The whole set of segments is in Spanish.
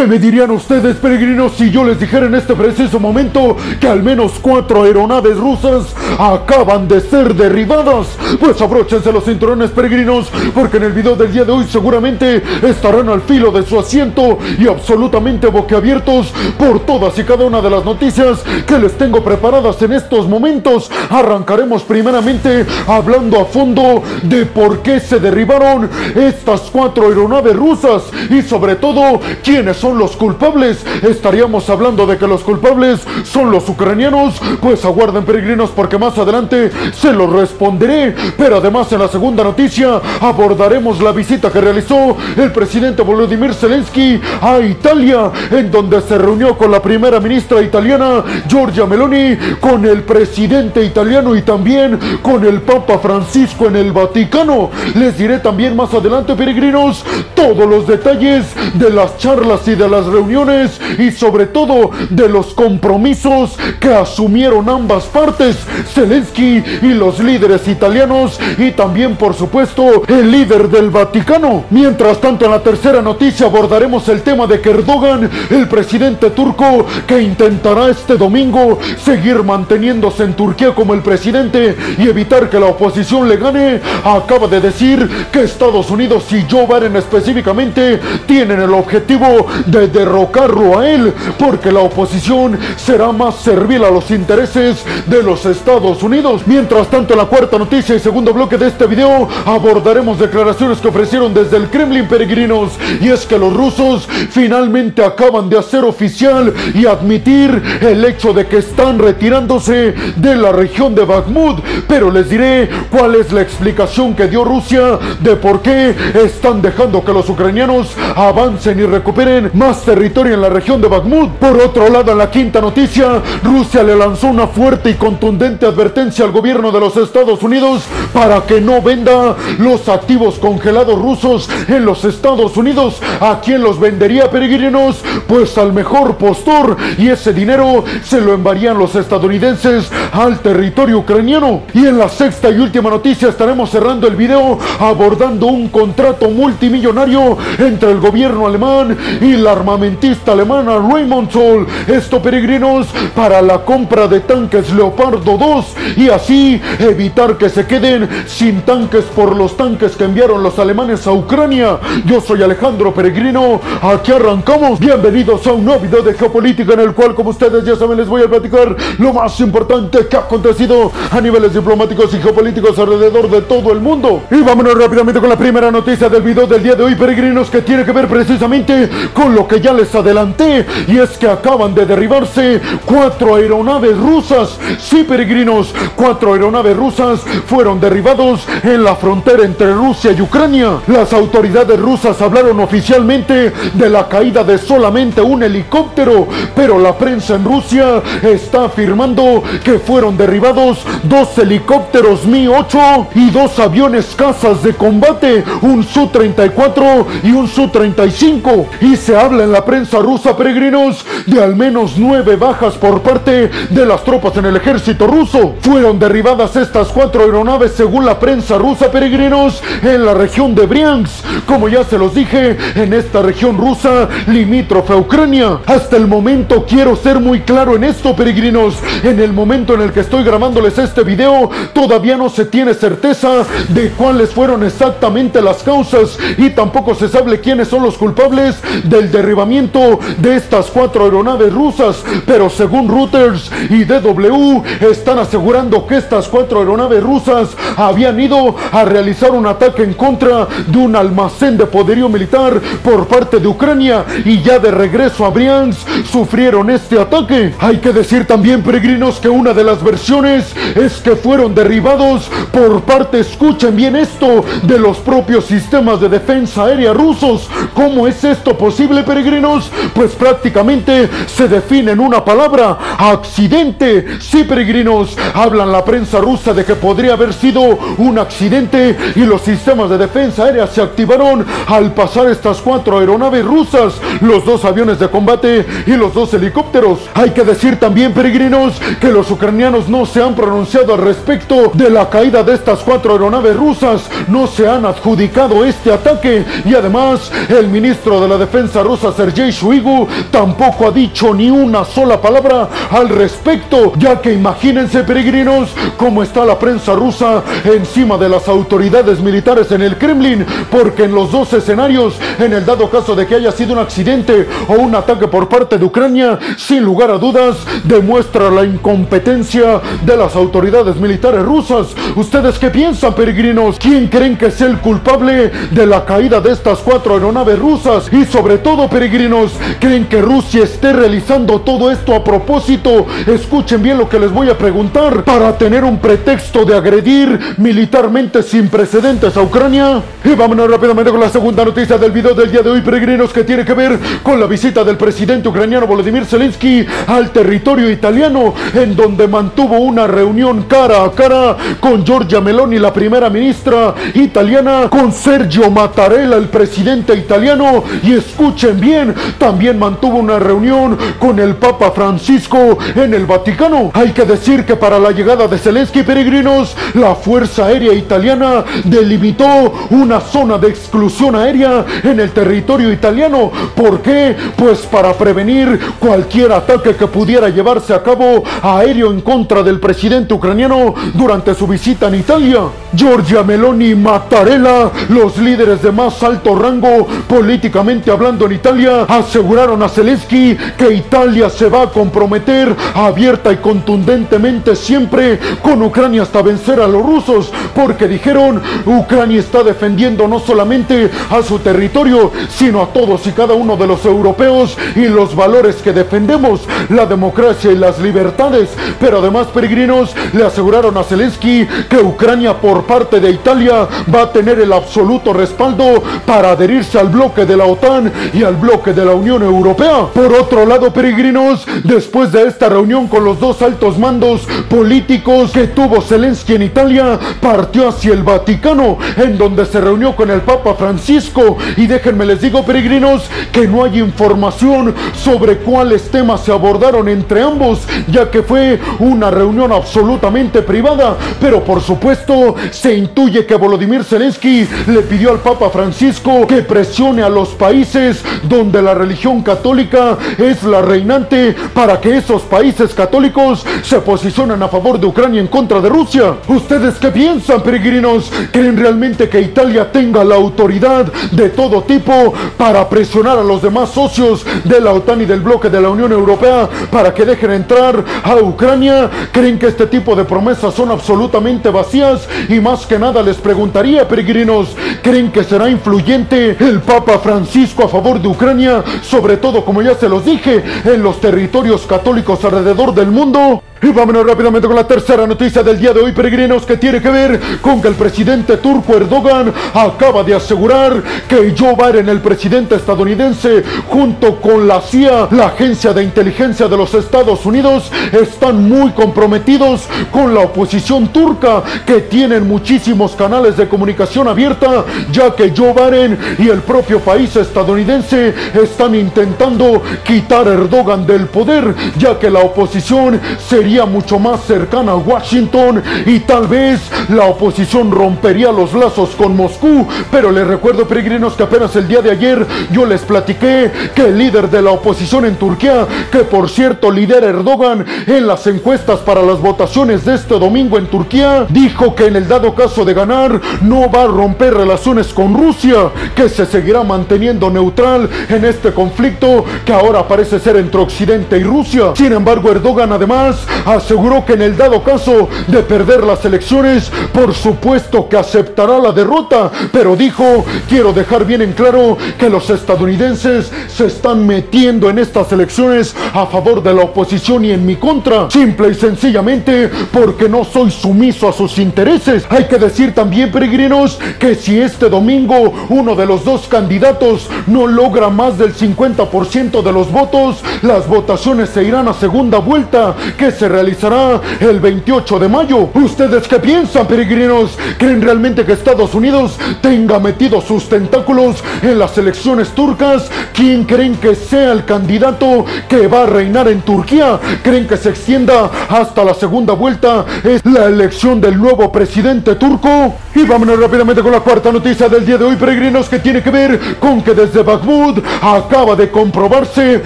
¿Qué me dirían ustedes, peregrinos, si yo les dijera en este preciso momento que al menos cuatro aeronaves rusas acaban de ser derribadas? Pues abróchense los cinturones, peregrinos, porque en el video del día de hoy seguramente estarán al filo de su asiento y absolutamente boquiabiertos por todas y cada una de las noticias que les tengo preparadas en estos momentos. Arrancaremos primeramente hablando a fondo de por qué se derribaron estas cuatro aeronaves rusas y sobre todo quiénes son los culpables. Estaríamos hablando de que los culpables son los ucranianos, pues aguarden peregrinos porque más adelante se los responderé. Pero además en la segunda noticia abordaremos la visita que realizó el presidente Volodymyr Zelensky a Italia, en donde se reunió con la primera ministra italiana Giorgia Meloni, con el presidente italiano y también con el Papa Francisco en el Vaticano. Les diré también más adelante, peregrinos, todos los detalles de las charlas y de las reuniones y sobre todo de los compromisos que asumieron ambas partes, Zelensky y los líderes italianos y también por supuesto el líder del Vaticano. Mientras tanto en la tercera noticia abordaremos el tema de que Erdogan, el presidente turco que intentará este domingo seguir manteniéndose en Turquía como el presidente y evitar que la oposición le gane, acaba de decir que Estados Unidos y Joe Biden específicamente tienen el objetivo de derrocarlo a él, porque la oposición será más servil a los intereses de los Estados Unidos. Mientras tanto, en la cuarta noticia y segundo bloque de este video abordaremos declaraciones que ofrecieron desde el Kremlin peregrinos, y es que los rusos finalmente acaban de hacer oficial y admitir el hecho de que están retirándose de la región de Bakhmut, pero les diré cuál es la explicación que dio Rusia de por qué están dejando que los ucranianos avancen y recuperen más territorio en la región de Bakhmut. Por otro lado, en la quinta noticia, Rusia le lanzó una fuerte y contundente advertencia al gobierno de los Estados Unidos para que no venda los activos congelados rusos en los Estados Unidos. ¿A quién los vendería, peregrinos? Pues al mejor postor y ese dinero se lo enviarían los estadounidenses al territorio ucraniano. Y en la sexta y última noticia estaremos cerrando el video abordando un contrato multimillonario entre el gobierno alemán y la armamentista alemana Raymond Zoll. Esto, peregrinos, para la compra de tanques Leopardo 2 y así evitar que se queden sin tanques por los tanques que enviaron los alemanes a Ucrania. Yo soy Alejandro Peregrino, aquí arrancamos. Bienvenidos a un nuevo video de geopolítica en el cual, como ustedes ya saben, les voy a platicar lo más importante que ha acontecido a niveles diplomáticos y geopolíticos alrededor de todo el mundo. Y vámonos rápidamente con la primera noticia del video del día de hoy, peregrinos, que tiene que ver precisamente con lo que ya les adelanté, y es que acaban de derribarse cuatro aeronaves rusas. Sí, peregrinos, cuatro aeronaves rusas fueron derribados en la frontera entre Rusia y Ucrania. Las autoridades rusas hablaron oficialmente de la caída de solamente un helicóptero, pero la prensa en Rusia está afirmando que fueron derribados dos helicópteros Mi-8 y dos aviones cazas de combate, un Su-34 y un Su-35. Y se habla en la prensa rusa, peregrinos, de al menos nueve bajas por parte de las tropas en el ejército ruso. Fueron derribadas estas cuatro aeronaves según la prensa rusa, peregrinos, en la región de Briansk. Como ya se los dije, en esta región rusa limítrofe a Ucrania. Hasta el momento quiero ser muy claro en esto, peregrinos. En el momento en el que estoy grabándoles este video, todavía no se tiene certeza de cuáles fueron exactamente las causas y tampoco se sabe quiénes son los culpables del derribamiento de estas cuatro aeronaves rusas. Pero según Reuters y DW, están asegurando que estas cuatro aeronaves rusas habían ido a realizar un ataque en contra de un almacén de poderío militar por parte de Ucrania y ya de regreso a Briansk sufrieron este ataque. Hay que decir también, peregrinos, que una de las versiones es que fueron derribados por parte, escuchen bien esto, de los propios sistemas de defensa aérea rusos. ¿Cómo es esto posible, peregrinos? Pues prácticamente se define en una palabra, accidente. Sí, peregrinos, hablan la prensa rusa de que podría haber sido un accidente y los sistemas de defensa aérea se activaron al pasar estas cuatro aeronaves rusas, los dos aviones de combate y los dos helicópteros. Hay que decir también, peregrinos, que los ucranianos no se han pronunciado al respecto de la caída de estas cuatro aeronaves rusas, no se han adjudicado este ataque y además el ministro de la defensa rusa Sergei Shoigu tampoco ha dicho ni una sola palabra al respecto, ya que imagínense peregrinos cómo está la prensa rusa encima de las autoridades militares en el Kremlin, porque en los dos escenarios, en el dado caso de que haya sido un accidente o un ataque por parte de Ucrania, sin lugar a dudas, demuestra la incompetencia de las autoridades militares rusas. ¿Ustedes qué piensan, peregrinos? ¿Quién creen que es el culpable de la caída de estas cuatro aeronaves rusas? Y sobre todo, peregrinos, ¿creen que Rusia esté realizando todo esto a propósito? Escuchen bien lo que les voy a preguntar. Para tener un pretexto de agredir militarmente sin precedentes a Ucrania. Y vámonos rápidamente con la segunda noticia del video del día de hoy, peregrinos, que tiene que ver con la visita del presidente ucraniano Volodymyr Zelensky al territorio italiano, en donde mantuvo una reunión cara a cara con Giorgia Meloni, la primera ministra italiana, con Sergio Mattarella, el presidente italiano, y escuchen bien, también mantuvo una reunión con el Papa Francisco en el Vaticano. Hay que decir que para la llegada de Zelensky, peregrinos, la Fuerza Aérea Italiana delimitó una zona de exclusión aérea en el territorio italiano. ¿Por qué? Pues para prevenir cualquier ataque que pudiera llevarse a cabo aéreo en contra del presidente ucraniano durante su visita en Italia. Giorgia Meloni y Mattarella, los líderes de más alto rango políticamente hablando en Italia, aseguraron a Zelensky que Italia se va a comprometer abierta y contundentemente siempre con Ucrania hasta vencer a los rusos, porque dijeron, Ucrania está defendiendo no solamente a su territorio, sino a todos y cada uno de los europeos y los valores que defendemos, la democracia y las libertades. Pero además, peregrinos, le aseguraron a Zelensky que Ucrania por parte de Italia va a tener el absoluto respaldo para adherirse al bloque de la OTAN y al bloque de la Unión Europea. Por otro lado, peregrinos, después de esta reunión con los dos altos mandos políticos que tuvo Zelensky en Italia, partió hacia el Vaticano, en donde se reunió con el Papa Francisco. Y déjenme les digo, peregrinos, que no hay información sobre cuáles temas se abordaron entre ambos, ya que fue una reunión absolutamente privada. Pero por supuesto, se intuye que Volodymyr Zelensky le pidió al Papa Francisco que presione a los países donde la religión católica es la reinante para que esos países católicos se posicionen a favor de Ucrania en contra de Rusia. ¿Ustedes qué piensan, peregrinos? ¿Creen realmente que Italia tenga la autoridad de todo tipo para presionar a los demás socios de la OTAN y del bloque de la Unión Europea para que dejen entrar a Ucrania? ¿Creen que este tipo de promesas son absolutamente vacías? Y más que nada les preguntaría, peregrinos, ¿creen que será influyente el Papa Francisco a favor de Ucrania? Sobre todo, como ya se los dije, en los territorios católicos alrededor del mundo. Y vámonos rápidamente con la tercera noticia del día de hoy, peregrinos, que tiene que ver con que el presidente turco Erdogan acaba de asegurar que Joe Biden, el presidente estadounidense, junto con la CIA, la agencia de inteligencia de los Estados Unidos, están muy comprometidos con la oposición turca, que tienen muchísimos canales de comunicación abierta, ya que Joe Biden y el propio país estadounidense están intentando quitar a Erdogan del poder, ya que la oposición sería mucho más cercana a Washington y tal vez la oposición rompería los lazos con Moscú. Pero les recuerdo, peregrinos, que apenas el día de ayer yo les platiqué que el líder de la oposición en Turquía, que por cierto lidera Erdogan en las encuestas para las votaciones de este domingo en Turquía, dijo que en el dado caso de ganar no va a romper relaciones con Rusia, que se seguirá manteniendo neutral en este conflicto que ahora parece ser entre Occidente y Rusia. Sin embargo, Erdogan además aseguró que en el dado caso de perder las elecciones, por supuesto que aceptará la derrota, pero dijo, quiero dejar bien en claro que los estadounidenses se están metiendo en estas elecciones a favor de la oposición y en mi contra, simple y sencillamente porque no soy sumiso a sus intereses. Hay que decir también, peregrinos, que si este domingo uno de los dos candidatos no logra más del 50% de los votos, las votaciones se irán a segunda vuelta, que se realizará el 28 de mayo. ¿Ustedes qué piensan, peregrinos? ¿Creen realmente que Estados Unidos tenga metido sus tentáculos en las elecciones turcas? ¿Quién creen que sea el candidato que va a reinar en Turquía? ¿Creen que se extienda hasta la segunda vuelta? ¿Es la elección del nuevo presidente turco? Y vámonos rápidamente con la cuarta noticia del día de hoy, peregrinos, que tiene que ver con que desde Bakhmut acaba de comprobarse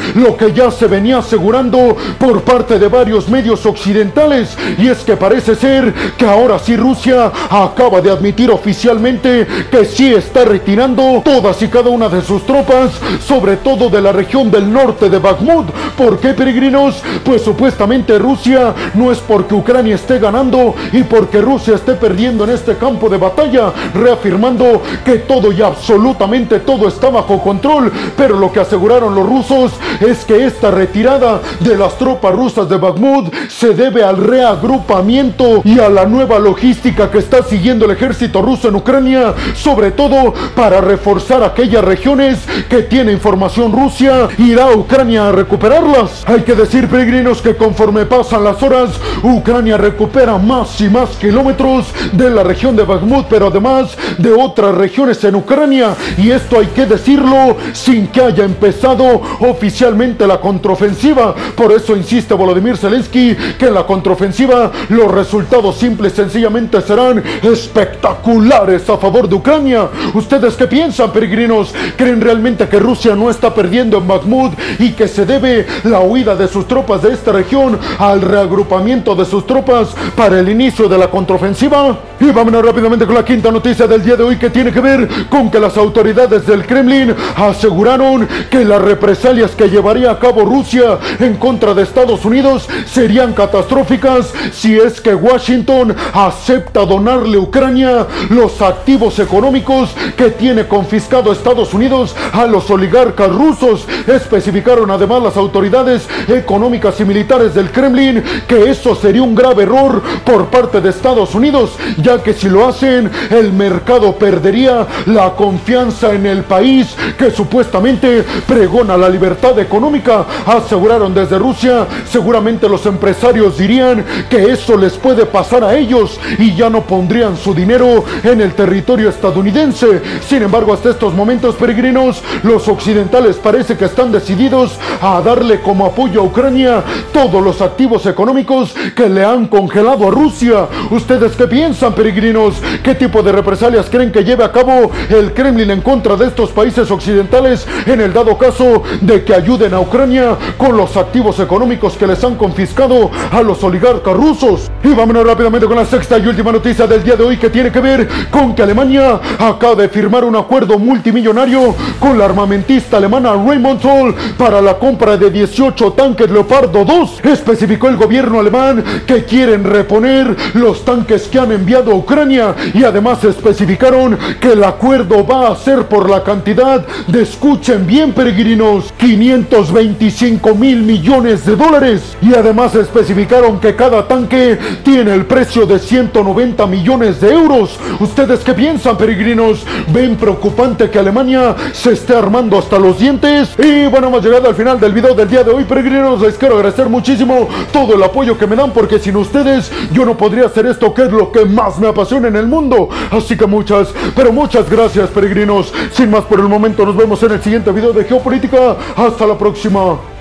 lo que ya se venía asegurando por parte de varios medios occidentales. Y es que parece ser que ahora sí Rusia acaba de admitir oficialmente que sí está retirando todas y cada una de sus tropas, sobre todo de la región del norte de Bakhmut. ¿Por qué, peregrinos? Pues supuestamente Rusia no es porque Ucrania esté ganando y porque Rusia esté perdiendo en este campo de batalla, reafirmando que todo y absolutamente todo está bajo control. Pero lo que aseguraron los rusos es que esta retirada de las tropas rusas de Bakhmut se debe al reagrupamiento y a la nueva logística que está siguiendo el ejército ruso en Ucrania, sobre todo para reforzar aquellas regiones que tiene información Rusia, irá a Ucrania a recuperarlas. Hay que decir, peregrinos, que conforme pasan las horas, Ucrania recupera más y más kilómetros de la región de Bakhmut, pero además de otras regiones en Ucrania. Y esto hay que decirlo sin que haya empezado oficialmente la contraofensiva. Por eso insiste Volodymyr Zelensky que en la contraofensiva los resultados simples sencillamente serán espectaculares a favor de Ucrania. ¿Ustedes qué piensan, peregrinos? ¿Creen realmente que Rusia no está perdiendo en Bakhmut y que se debe la huida de sus tropas de esta región al reagrupamiento de sus tropas para el inicio de la contraofensiva? Y vámonos rápidamente con la quinta noticia del día de hoy que tiene que ver con que las autoridades del Kremlin aseguraron que las represalias que llevaría a cabo Rusia en contra de Estados Unidos serían catastróficas si es que Washington acepta donarle a Ucrania los activos económicos que tiene confiscado Estados Unidos a los oligarcas rusos. Especificaron además las autoridades económicas y militares del Kremlin que eso sería un grave error por parte de Estados Unidos, ya que si lo hacen, el mercado perdería la confianza en el país que supuestamente pregona la libertad económica. Aseguraron desde Rusia, seguramente los dirían que eso les puede pasar a ellos y ya no pondrían su dinero en el territorio estadounidense. Sin embargo, hasta estos momentos peregrinos, los occidentales parece que están decididos a darle como apoyo a Ucrania todos los activos económicos que le han congelado a Rusia. ¿Ustedes qué piensan, peregrinos? ¿Qué tipo de represalias creen que lleve a cabo el Kremlin en contra de estos países occidentales en el dado caso de que ayuden a Ucrania con los activos económicos que les han confiscado a los oligarcas rusos? Y vámonos rápidamente con la sexta y última noticia del día de hoy que tiene que ver con que Alemania acaba de firmar un acuerdo multimillonario con la armamentista alemana Rheinmetall para la compra de 18 tanques Leopardo 2. Especificó el gobierno alemán que quieren reponer los tanques que han enviado a Ucrania y además especificaron que el acuerdo va a ser por la cantidad de, escuchen bien peregrinos, 525 mil millones de dólares. Y además especificaron que cada tanque tiene el precio de 190 millones de euros. ¿Ustedes qué piensan peregrinos? ¿Ven preocupante que Alemania se esté armando hasta los dientes? Y bueno, hemos llegado al final del video del día de hoy peregrinos. Les quiero agradecer muchísimo todo el apoyo que me dan porque sin ustedes yo no podría hacer esto que es lo que más me apasiona en el mundo. Así que muchas, pero muchas gracias peregrinos. Sin más por el momento, nos vemos en el siguiente video de Geopolítica. Hasta la próxima.